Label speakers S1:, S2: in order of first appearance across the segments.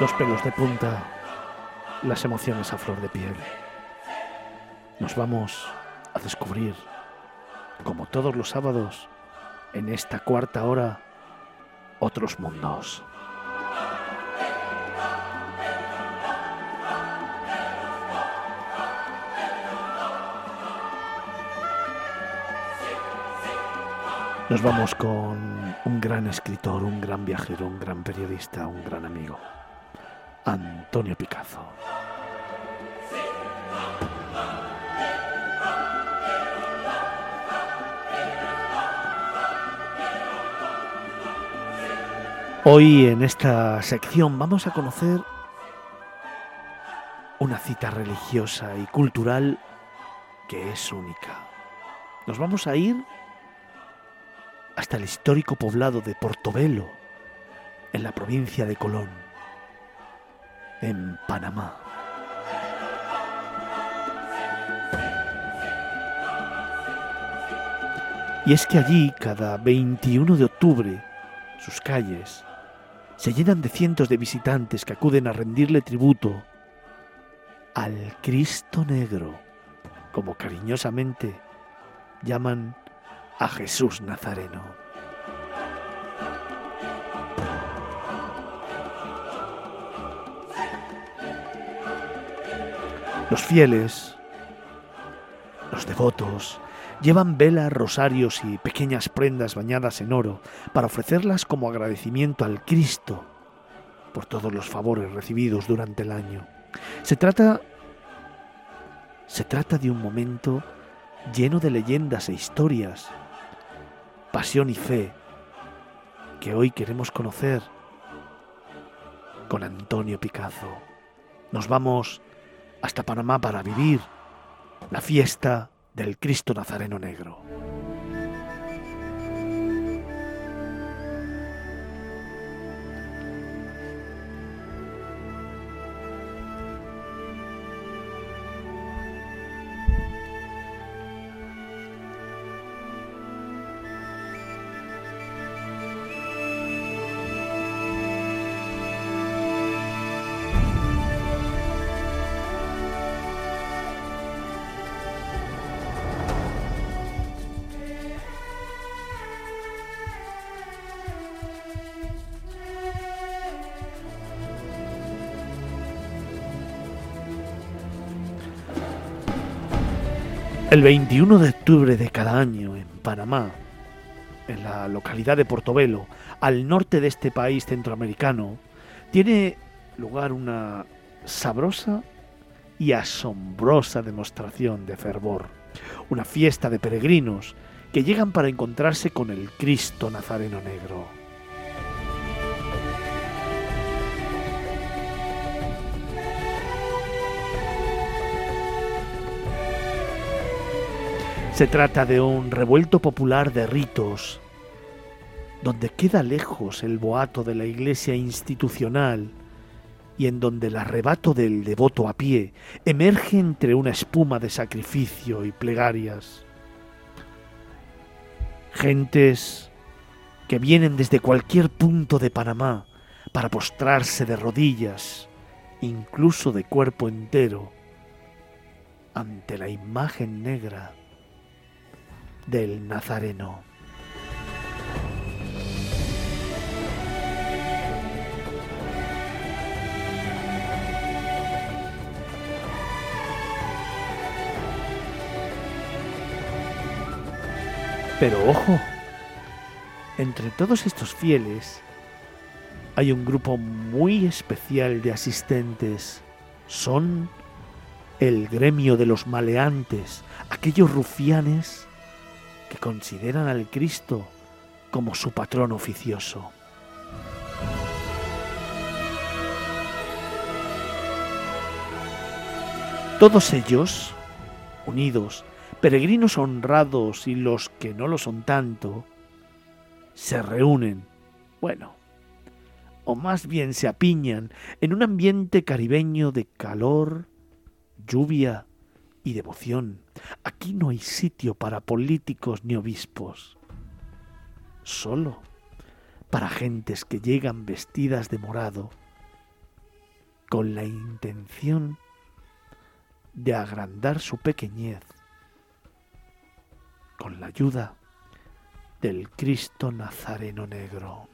S1: Los pelos de punta, las emociones a flor de piel. Nos vamos a descubrir, como todos los sábados, en esta cuarta hora, otros mundos. Nos vamos con un gran escritor, un gran viajero, un gran periodista, un gran amigo. Antonio Picazo. Hoy en esta sección vamos a conocer una cita religiosa y cultural que es única. Nos vamos a ir hasta el histórico poblado de Portobelo, en la provincia de Colón, en Panamá. Y es que allí, cada 21 de octubre, sus calles se llenan de cientos de visitantes que acuden a rendirle tributo al Cristo Negro, como cariñosamente llaman a Jesús Nazareno. Los fieles, los devotos, llevan velas, rosarios y pequeñas prendas bañadas en oro para ofrecerlas como agradecimiento al Cristo por todos los favores recibidos durante el año. Se trata se trata de un momento lleno de leyendas e historias, pasión y fe que hoy queremos conocer con Antonio Picazo. Nos vamos hasta Panamá para vivir la fiesta del Cristo Nazareno Negro. El 21 de octubre de cada año en Panamá, en la localidad de Portobelo, al norte de este país centroamericano, tiene lugar una sabrosa y asombrosa demostración de fervor, una fiesta de peregrinos que llegan para encontrarse con el Cristo Nazareno Negro. Se trata de un revuelto popular de ritos, donde queda lejos el boato de la iglesia institucional y en donde el arrebato del devoto a pie emerge entre una espuma de sacrificio y plegarias. Gentes que vienen desde cualquier punto de Panamá para postrarse de rodillas, incluso de cuerpo entero, ante la imagen negra del Nazareno. Pero ojo, entre todos estos fieles hay un grupo muy especial de asistentes. Son el gremio de los maleantes, aquellos rufianes consideran al Cristo como su patrón oficioso. Todos ellos, unidos, peregrinos honrados y los que no lo son tanto, se reúnen, bueno, o más bien se apiñan en un ambiente caribeño de calor, lluvia y devoción. Aquí no hay sitio para políticos ni obispos, solo para gentes que llegan vestidas de morado con la intención de agrandar su pequeñez con la ayuda del Cristo Nazareno Negro.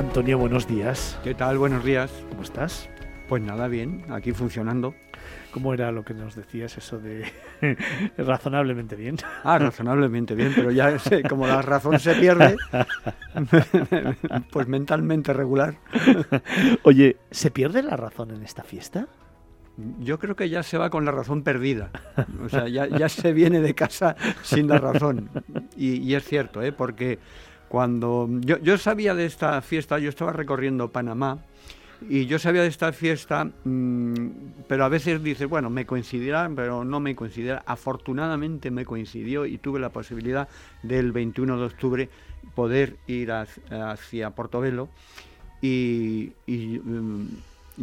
S1: Antonio, buenos días.
S2: ¿Qué tal? Buenos días.
S1: ¿Cómo estás?
S2: Pues nada, bien, aquí funcionando.
S1: ¿Cómo era lo que nos decías eso de razonablemente bien?
S2: Ah, razonablemente bien, pero ya sé, como la razón se pierde, pues mentalmente regular.
S1: Oye, ¿se pierde la razón en esta fiesta?
S2: Yo creo que ya se va con la razón perdida. O sea, ya, se viene de casa sin la razón. Y, es cierto, ¿eh? porque cuando yo, yo sabía de esta fiesta, yo estaba recorriendo Panamá y yo sabía de esta fiesta, mm, pero a veces dices, bueno, me coincidirá, pero no me coincidirá. Afortunadamente me coincidió y tuve la posibilidad del 21 de octubre poder ir hacia, Portobelo y, mm,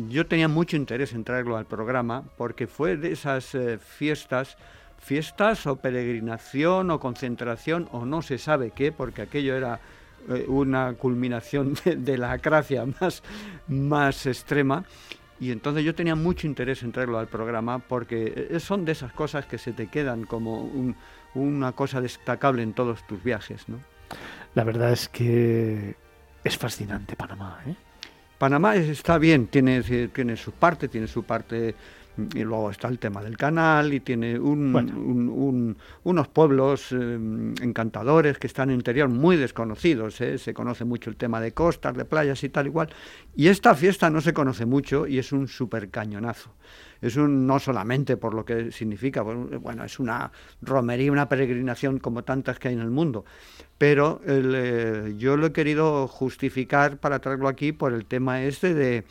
S2: yo tenía mucho interés en traerlo al programa porque fue de esas eh, fiestas fiestas o peregrinación o concentración o no se sabe qué, porque aquello era eh, una culminación de, la acracia más, más extrema. Y entonces yo tenía mucho interés en traerlo al programa porque eh, son de esas cosas que se te quedan como una cosa destacable en todos tus viajes. ¿no?
S1: La verdad es que es fascinante Panamá. ¿eh?
S2: Panamá está bien, tiene, tiene su parte, tiene su parte y luego está el tema del canal y tiene unos pueblos eh, encantadores que están en interior muy desconocidos. ¿eh? Se conoce mucho el tema de costas, de playas y tal igual. Y esta fiesta no se conoce mucho y es un super cañonazo. Es un, no solamente por lo que significa, bueno, es una romería, una peregrinación como tantas que hay en el mundo, pero eh, yo lo he querido justificar para traerlo aquí por el tema este de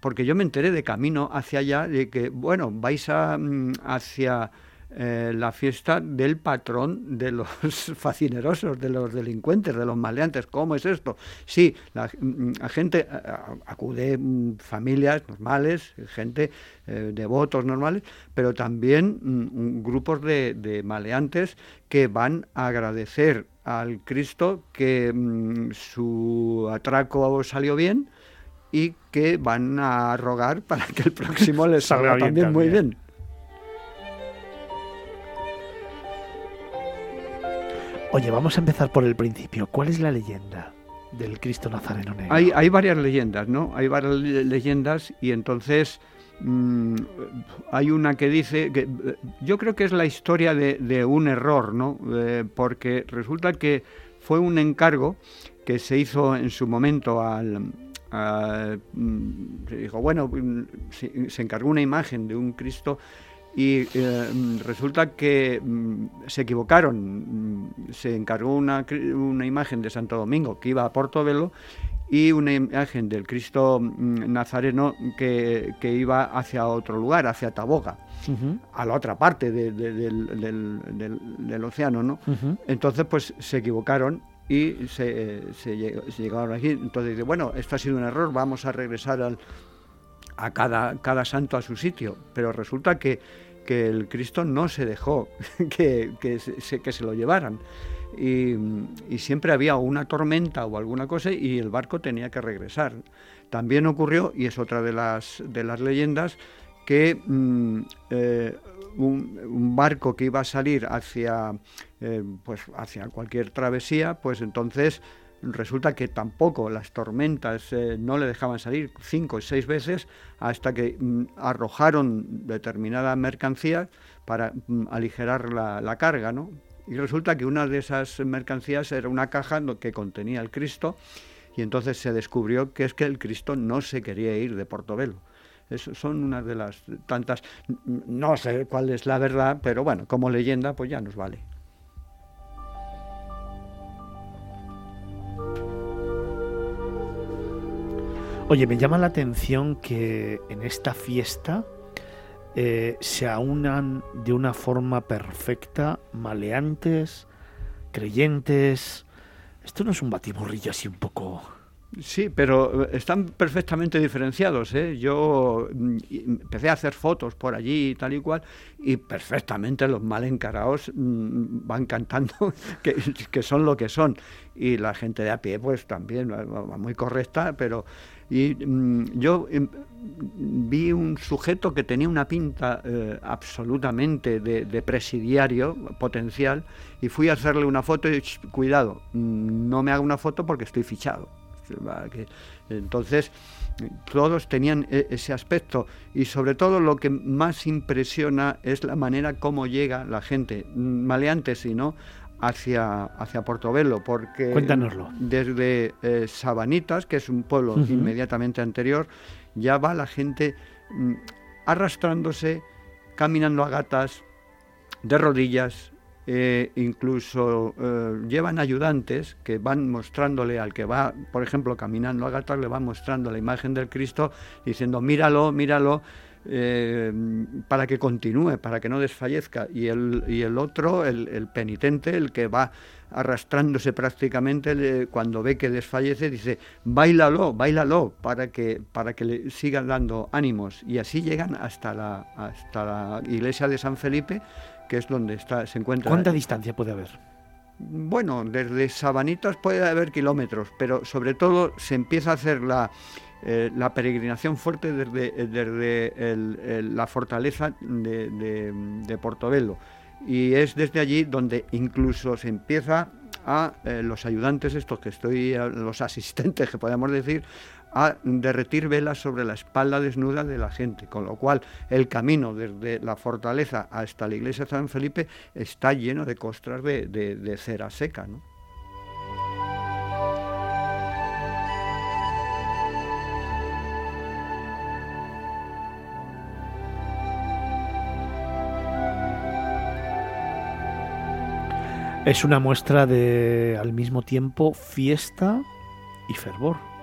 S2: porque yo me enteré de camino hacia allá de que, bueno, vais a, mm, hacia eh, la fiesta del patrón de los facinerosos, de los delincuentes, de los maleantes. ¿Cómo es esto? Sí, la, mm, gente acude, mm, familias normales, gente eh, devotos normales, pero también grupos de, de, maleantes que van a agradecer al Cristo que su atraco salió bien y que van a rogar para que el próximo les salga también, muy bien.
S1: Oye, vamos a empezar por el principio. ¿Cuál es la leyenda del Cristo Nazareno Negro?
S2: Hay, hay varias leyendas, ¿no? Hay varias leyendas y entonces mm, hay una que dice que yo creo que es la historia de, un error, ¿no? Eh, porque resulta que fue un encargo que se hizo en su momento al, Mm, se dijo, bueno, mm, se, encargó una imagen de un Cristo y eh, mm, resulta que se equivocaron. Se encargó una, una, imagen de Santo Domingo que iba a Portobelo y una imagen del Cristo Nazareno que, iba hacia otro lugar, hacia Taboga. a la otra parte del, del, océano, ¿no? Entonces, pues se equivocaron y se, se, llegaron aquí. Entonces dice, bueno, esto ha sido un error, vamos a regresar a cada, cada santo a su sitio. Pero resulta que, que el Cristo no se dejó que, que, se, que se lo llevaran. Y, y, siempre había una tormenta o alguna cosa y el barco tenía que regresar. También ocurrió, y es otra de las, de las leyendas, que mm, eh, un, barco que iba a salir hacia, eh, pues hacia cualquier travesía, pues entonces resulta que tampoco las tormentas eh, no le dejaban salir cinco o seis veces hasta que mm, arrojaron determinada mercancía para mm, aligerar la, la, carga, ¿no? Y resulta que una de esas mercancías era una caja que contenía el Cristo y entonces se descubrió que es que el Cristo no se quería ir de Portobelo. Eso son una de las tantas, no sé cuál es la verdad, pero bueno, como leyenda pues ya nos vale.
S1: Oye, me llama la atención que en esta fiesta eh, se aunan de una forma perfecta maleantes, creyentes. Esto no es un batiburrillo así un poco
S2: Sí, pero eh, están perfectamente diferenciados. ¿eh? Yo mm, empecé a hacer fotos por allí y tal y cual, y perfectamente los mal encarados mm, van cantando que, son lo que son. Y la gente de a pie, pues también, muy correcta, pero. Y mm, yo em, vi un sujeto que tenía una pinta eh, absolutamente de, de, presidiario potencial y fui a hacerle una foto y, cuidado, no me haga una foto porque estoy fichado entonces, todos tenían e, ese aspecto y sobre todo lo que más impresiona es la manera como llega la gente, maleante si no, hacia, hacia Portobelo, porque
S1: Cuéntanoslo.
S2: desde eh, Sabanitas, que es un pueblo inmediatamente anterior, ya va la gente mm, arrastrándose, caminando a gatas, de rodillas, eh, incluso eh, llevan ayudantes que van mostrándole al que va, por ejemplo, caminando a Gatar, le van mostrando la imagen del Cristo diciendo, míralo, míralo, eh, para que continúe, para que no desfallezca. Y el, y el otro, el, penitente, el que va arrastrándose prácticamente cuando ve que desfallece, dice, bailalo, bailalo, para que, para que le sigan dando ánimos. Y así llegan hasta la, hasta la iglesia de San Felipe, que es donde está, se encuentra.
S1: ¿Cuánta distancia puede haber?
S2: Bueno, desde Sabanitas puede haber kilómetros, pero sobre todo se empieza a hacer la, eh, la peregrinación fuerte desde, desde la fortaleza de, Portobelo. Y es desde allí donde incluso se empieza a eh, los ayudantes, estos que estoy, los asistentes que podemos decir, a derretir velas sobre la espalda desnuda de la gente, con lo cual el camino desde la fortaleza hasta la iglesia de San Felipe está lleno de costras de, cera seca.
S1: Es una muestra de al mismo tiempo fiesta y fervor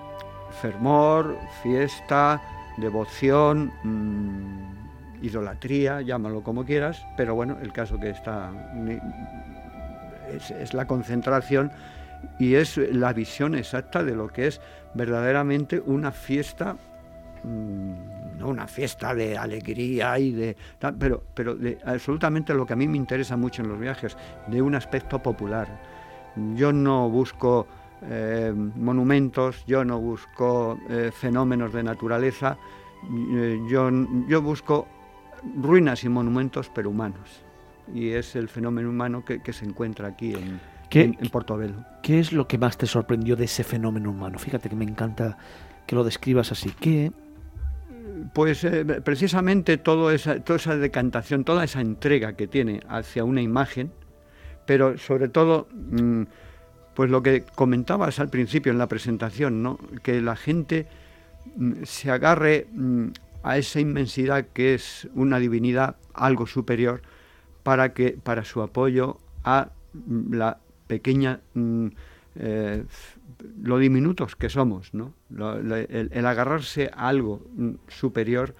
S2: fervor, fiesta, devoción, mm, idolatría, llámalo como quieras, pero bueno, el caso que está es, la concentración y es la visión exacta de lo que es verdaderamente una fiesta mm, no una fiesta de alegría y de pero pero absolutamente lo que a mí me interesa mucho en los viajes de un aspecto popular. Yo no busco eh, monumentos, yo no busco eh, fenómenos de naturaleza, eh, yo, yo, busco ruinas y monumentos pero humanos. Y es el fenómeno humano que, se encuentra aquí en, en, Portobelo.
S1: ¿Qué es lo que más te sorprendió de ese fenómeno humano? Fíjate que me encanta que lo describas así. ¿Qué,
S2: pues precisamente todo esa, toda esa decantación, toda esa entrega que tiene hacia una imagen, pero sobre todo mm, pues lo que comentabas al principio en la presentación, ¿no? que la gente mm, se agarre mm, a esa inmensidad que es una divinidad, algo superior, para que para su apoyo a mm, la pequeña eh, lo diminutos que somos, ¿no? el, agarrarse a algo superior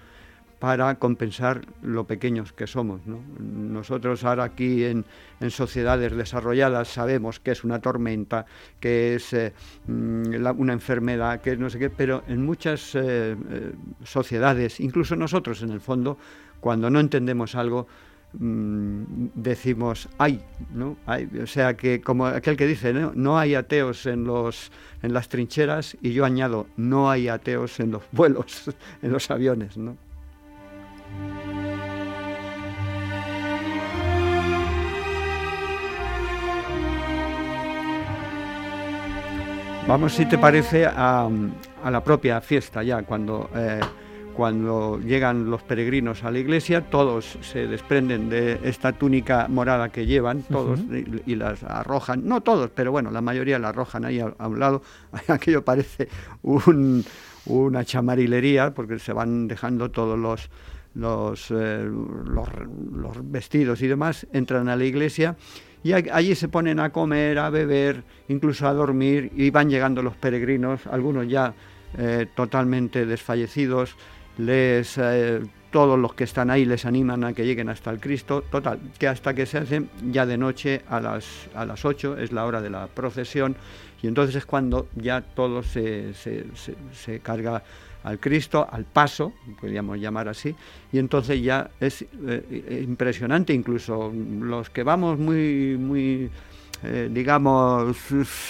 S2: para compensar lo pequeños que somos. Nosotros ahora aquí en, sociedades desarrolladas sabemos que es una tormenta, que es eh, mm, una enfermedad, que no sé qué, pero en muchas eh, eh, sociedades, incluso nosotros en el fondo, cuando no entendemos algo, mm, decimos ay, ¿no? o sea que como aquel que dice ¿no? no hay ateos en los en las trincheras y yo añado no hay ateos en los vuelos, en los aviones, ¿no? Vamos, si te parece, a, la propia fiesta ya, cuando, eh, cuando llegan los peregrinos a la iglesia, todos se desprenden de esta túnica morada que llevan, todos, y, las arrojan, no todos, pero bueno, la mayoría la arrojan ahí a, un lado. Aquello parece una chamarilería, porque se van dejando todos los, los, eh, los vestidos y demás, entran a la iglesia y allí se ponen a comer, a beber, incluso a dormir y van llegando los peregrinos, algunos ya eh, totalmente desfallecidos, les, eh, todos los que están ahí les animan a que lleguen hasta el Cristo, total, que hasta que se hacen ya de noche a las, a las 8 es la hora de la procesión y entonces es cuando ya todo se, se, se carga al Cristo, al paso, podríamos llamar así, y entonces ya es eh, impresionante, incluso los que vamos muy, muy eh, digamos,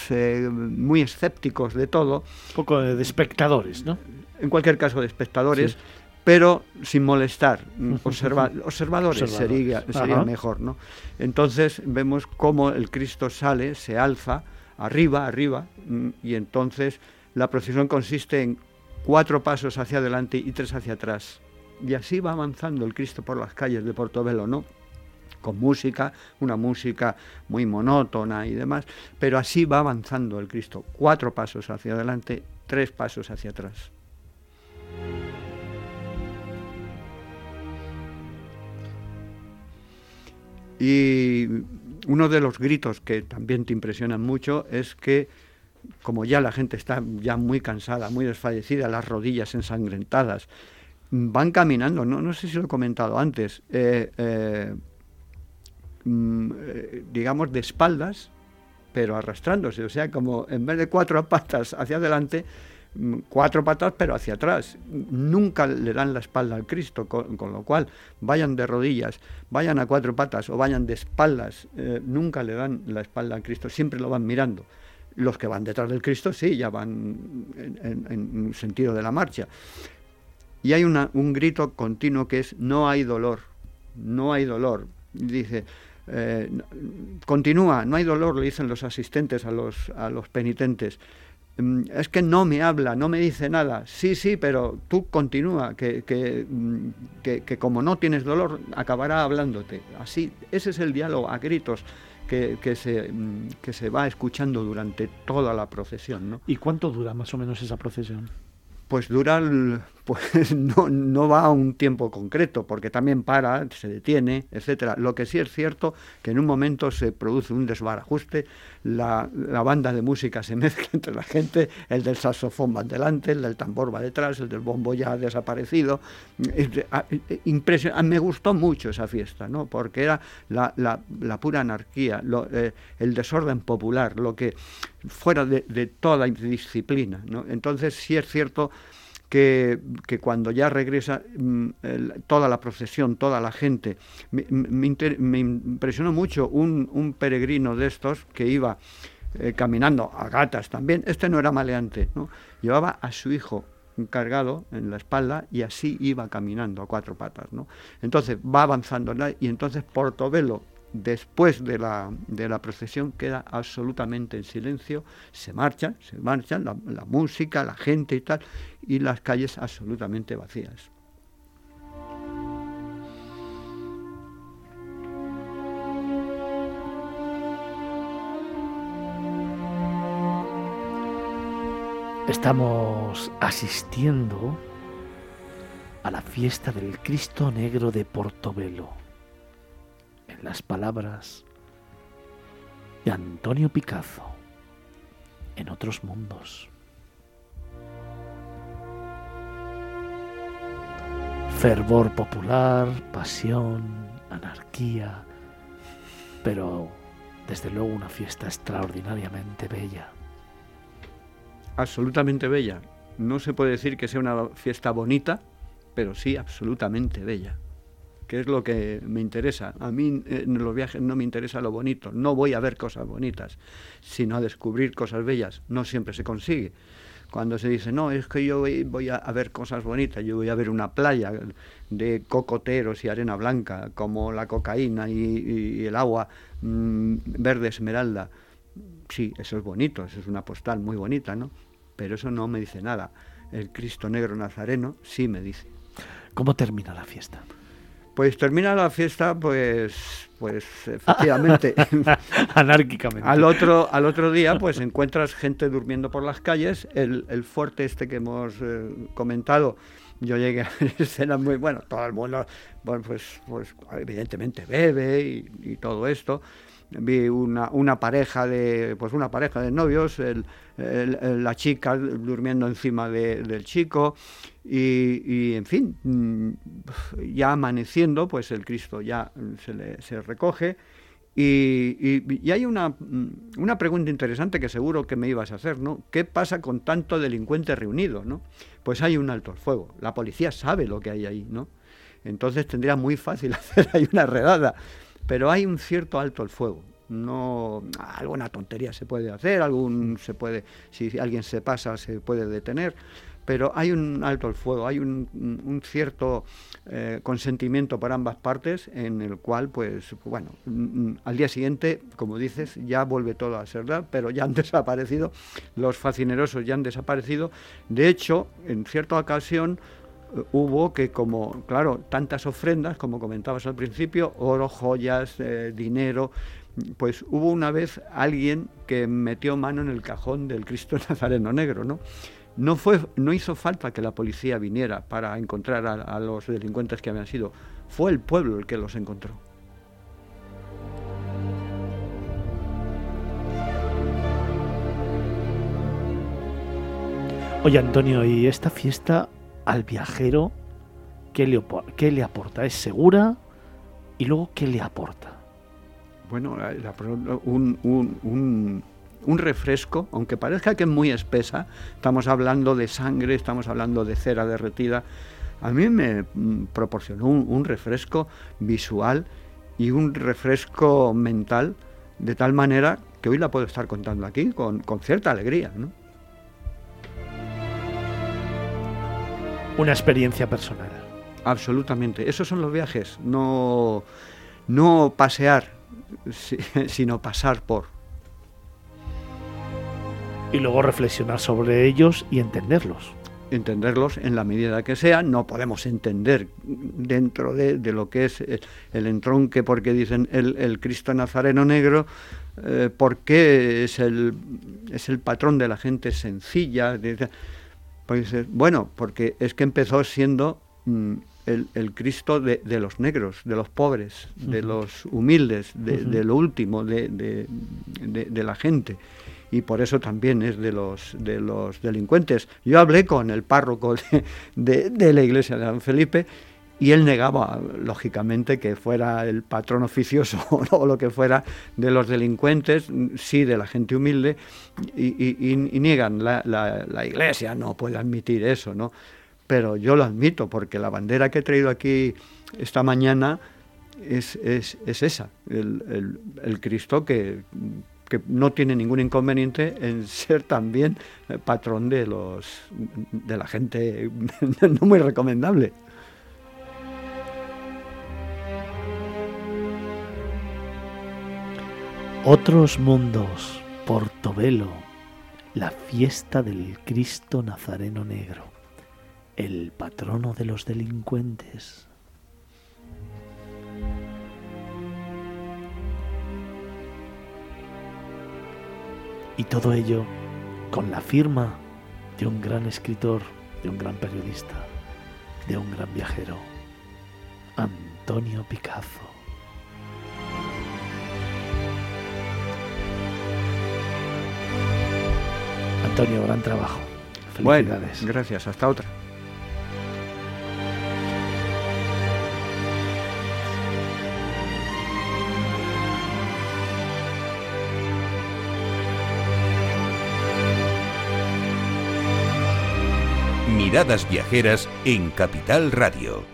S2: eh, muy escépticos de todo.
S1: Un poco de espectadores, ¿no?
S2: En cualquier caso, de espectadores. pero sin molestar, observadores, sería, sería mejor, ¿no? Entonces vemos cómo el Cristo sale, se alza, arriba, arriba, mm, y entonces la procesión consiste en cuatro pasos hacia adelante y tres hacia atrás. Y así va avanzando el Cristo por las calles de Portobelo, ¿no? Con música, una música muy monótona y demás, pero así va avanzando el Cristo. Cuatro pasos hacia adelante, tres pasos hacia atrás. Y uno de los gritos que también te impresionan mucho es que como ya la gente está ya muy cansada, muy desfallecida, las rodillas ensangrentadas, van caminando, no, no sé si lo he comentado antes, eh, eh, mm, eh, digamos de espaldas, pero arrastrándose, o sea, como en vez de cuatro patas hacia adelante, mm, cuatro patas pero hacia atrás. Nunca le dan la espalda al Cristo, con, lo cual vayan de rodillas, vayan a cuatro patas o vayan de espaldas, nunca le dan la espalda al Cristo, siempre lo van mirando. Los que van detrás del Cristo sí, ya van en, sentido de la marcha. Y hay un grito continuo que es no hay dolor, no hay dolor. Dice, eh, continúa, no hay dolor, le dicen los asistentes a los, a los penitentes. Mm, es que no me habla, no me dice nada. Sí, sí, pero tú continúa, que, que, mm, que, que como no tienes dolor, acabará hablándote. Así, ese es el diálogo a gritos que, se, mm, que se va escuchando durante toda la procesión. ¿no?
S1: ¿Y cuánto dura más o menos esa procesión?
S2: Pues dura, pues no, no va a un tiempo concreto, porque también para, se detiene, etcétera. Lo que sí es cierto que en un momento se produce un desbarajuste, la, la, banda de música se mezcla entre la gente, el del saxofón va delante, el del tambor va detrás, el del bombo ya ha desaparecido. Me gustó mucho esa fiesta, ¿no? porque era la, la, la pura anarquía, eh, el desorden popular, lo que fuera de, de toda disciplina. ¿no? Entonces sí es cierto que, cuando ya regresa mm, toda la procesión, toda la gente, me, impresionó mucho un, peregrino de estos que iba eh, caminando a gatas también, este no era maleante, ¿no? llevaba a su hijo cargado en la espalda y así iba caminando a cuatro patas. ¿no? Entonces va avanzando y entonces Portobelo después de la, de la procesión queda absolutamente en silencio, se marchan, se marchan, la, la música, la gente y tal, y las calles absolutamente vacías.
S1: Estamos asistiendo a la fiesta del Cristo Negro de Portobelo las palabras de Antonio Picazo en otros mundos. Fervor popular, pasión, anarquía, pero desde luego una fiesta extraordinariamente bella.
S2: Absolutamente bella. No se puede decir que sea una fiesta bonita, pero sí absolutamente bella que es lo que me interesa. A mí eh, en los viajes no me interesa lo bonito, no voy a ver cosas bonitas, sino a descubrir cosas bellas. No siempre se consigue. Cuando se dice, no, es que yo voy, a, ver cosas bonitas, yo voy a ver una playa de cocoteros y arena blanca, como la cocaína y, el agua mm, verde esmeralda. sí, eso es bonito, eso es una postal muy bonita, ¿no? Pero eso no me dice nada. El Cristo Negro Nazareno sí me dice.
S1: ¿Cómo termina la fiesta?
S2: Pues termina la fiesta, pues, pues efectivamente.
S1: Anárquicamente.
S2: al otro, al otro día, pues encuentras gente durmiendo por las calles. El, el fuerte este que hemos eh, comentado, yo llegué a escenas muy bueno, todo el mundo, bueno, pues, pues evidentemente bebe y, y todo esto vi una, una pareja de pues una pareja de novios el, el, la chica durmiendo encima de, del chico y, y, en fin mm, ya amaneciendo pues el Cristo ya se, le, se recoge y, y, hay una, mm, una pregunta interesante que seguro que me ibas a hacer, ¿no? ¿Qué pasa con tanto delincuente reunido, ¿no? Pues hay un alto al fuego. La policía sabe lo que hay ahí, ¿no? Entonces tendría muy fácil hacer ahí una redada pero hay un cierto alto el fuego. No, alguna tontería se puede hacer, algún se puede, si alguien se pasa se puede detener, pero hay un alto el fuego, hay un, cierto eh, consentimiento por ambas partes en el cual, pues, bueno, al día siguiente, como dices, ya vuelve todo a ser verdad, pero ya han desaparecido, los fascinerosos ya han desaparecido. De hecho, en cierta ocasión, hubo que como, claro, tantas ofrendas, como comentabas al principio, oro, joyas, eh, dinero, pues hubo una vez alguien que metió mano en el cajón del Cristo Nazareno Negro, ¿no? No, fue, no hizo falta que la policía viniera para encontrar a, a los delincuentes que habían sido, fue el pueblo el que los encontró.
S1: Oye Antonio, ¿y esta fiesta al viajero qué le, qué le aporta? ¿Es segura? Y luego, ¿qué le aporta?
S2: Bueno, un, un, un, un, refresco, aunque parezca que es muy espesa, estamos hablando de sangre, estamos hablando de cera derretida, a mí me mm, proporcionó un, refresco visual y un refresco mental, de tal manera que hoy la puedo estar contando aquí con, con cierta alegría. ¿no?
S1: Una experiencia personal.
S2: Absolutamente. Esos son los viajes. No, no pasear, sino pasar por.
S1: Y luego reflexionar sobre ellos y entenderlos.
S2: Entenderlos en la medida que sea. No podemos entender dentro de, de lo que es el, entronque, porque dicen el, el Cristo Nazareno Negro, eh, porque es el, es el patrón de la gente sencilla. De, bueno, porque es que empezó siendo mm, el, el, Cristo de, de, los negros, de los pobres, uh -huh. de los humildes, de, uh -huh. de lo último, de, de, la gente. Y por eso también es de los, de los delincuentes. Yo hablé con el párroco de, la iglesia de San Felipe y él negaba, lógicamente, que fuera el patrón oficioso o lo que fuera de los delincuentes, sí de la gente humilde, y, niegan, la, la, iglesia no puede admitir eso, ¿no? Pero yo lo admito, porque la bandera que he traído aquí esta mañana es, es, es esa, el, Cristo que, que no tiene ningún inconveniente en ser también patrón de los de la gente no muy recomendable.
S1: Otros mundos, Portobelo, la fiesta del Cristo Nazareno Negro, el patrono de los delincuentes. Y todo ello con la firma de un gran escritor, de un gran periodista, de un gran viajero, Antonio Picazo. Antonio, gran trabajo.
S2: Felicidades. Bueno, gracias, hasta otra.
S3: Miradas Viajeras en Capital Radio.